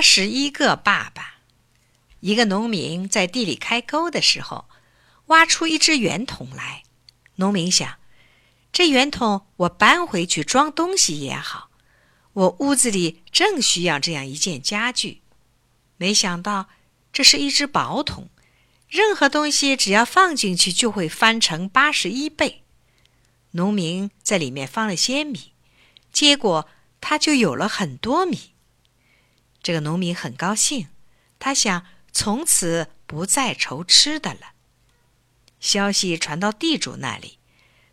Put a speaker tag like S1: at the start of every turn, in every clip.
S1: 八十一个爸爸。一个农民在地里开沟的时候，挖出一只圆筒来。农民想，这圆筒我搬回去装东西也好，我屋子里正需要这样一件家具。没想到，这是一只宝桶，任何东西只要放进去，就会翻成八十一倍。农民在里面放了些米，结果他就有了很多米。这个农民很高兴，他想从此不再愁吃的了。消息传到地主那里，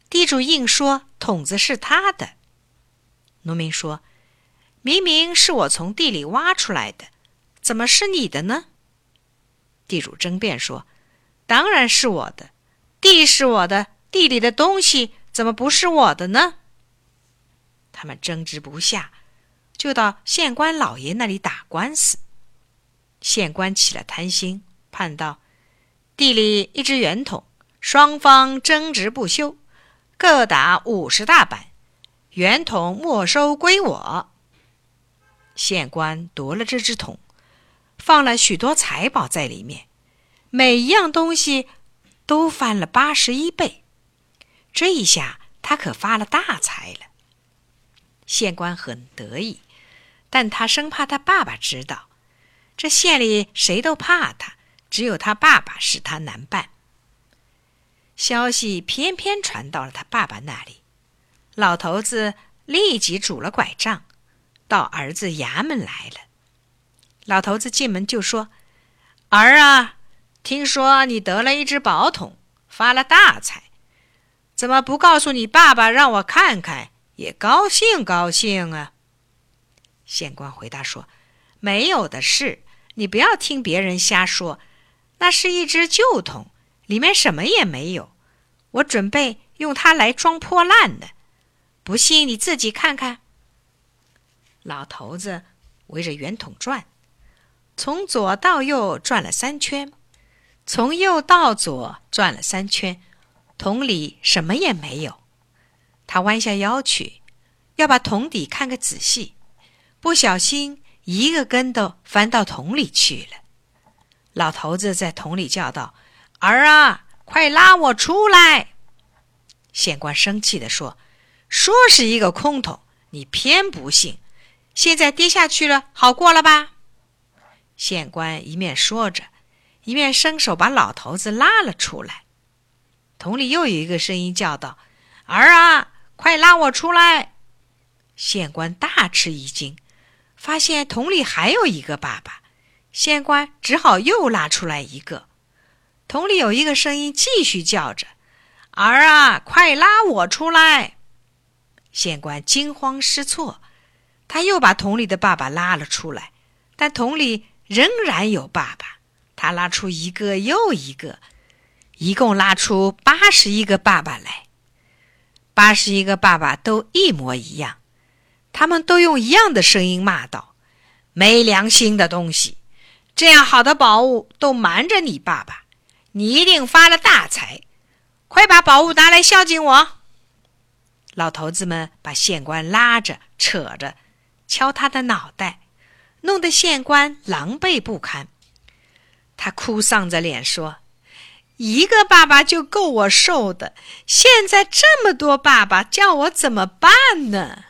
S1: 地主硬说桶子是他的。农民说：“明明是我从地里挖出来的，怎么是你的呢？”地主争辩说：“当然是我的，地是我的，地里的东西怎么不是我的呢？”他们争执不下。就到县官老爷那里打官司。县官起了贪心，判道：地里一只圆筒，双方争执不休，各打五十大板，圆筒没收归我。县官夺了这只桶，放了许多财宝在里面，每一样东西都翻了八十一倍。这一下他可发了大财了。县官很得意。但他生怕他爸爸知道，这县里谁都怕他，只有他爸爸使他难办。消息偏偏传到了他爸爸那里，老头子立即拄了拐杖，到儿子衙门来了。老头子进门就说：“儿啊，听说你得了一只宝桶，发了大财，怎么不告诉你爸爸，让我看看，也高兴高兴啊？”县官回答说：“没有的事，你不要听别人瞎说。那是一只旧桶，里面什么也没有。我准备用它来装破烂的。不信你自己看看。”老头子围着圆筒转，从左到右转了三圈，从右到左转了三圈，桶里什么也没有。他弯下腰去，要把桶底看个仔细。不小心，一个跟头翻到桶里去了。老头子在桶里叫道：“儿啊，快拉我出来！”县官生气地说：“说是一个空桶，你偏不信。现在跌下去了，好过了吧？”县官一面说着，一面伸手把老头子拉了出来。桶里又有一个声音叫道：“儿啊，快拉我出来！”县官大吃一惊。发现桶里还有一个爸爸，县官只好又拉出来一个。桶里有一个声音继续叫着：“儿啊，快拉我出来！”县官惊慌失措，他又把桶里的爸爸拉了出来，但桶里仍然有爸爸。他拉出一个又一个，一共拉出八十一个爸爸来。八十一个爸爸都一模一样。他们都用一样的声音骂道：“没良心的东西！这样好的宝物都瞒着你爸爸，你一定发了大财！快把宝物拿来孝敬我！”老头子们把县官拉着、扯着，敲他的脑袋，弄得县官狼狈不堪。他哭丧着脸说：“一个爸爸就够我受的，现在这么多爸爸，叫我怎么办呢？”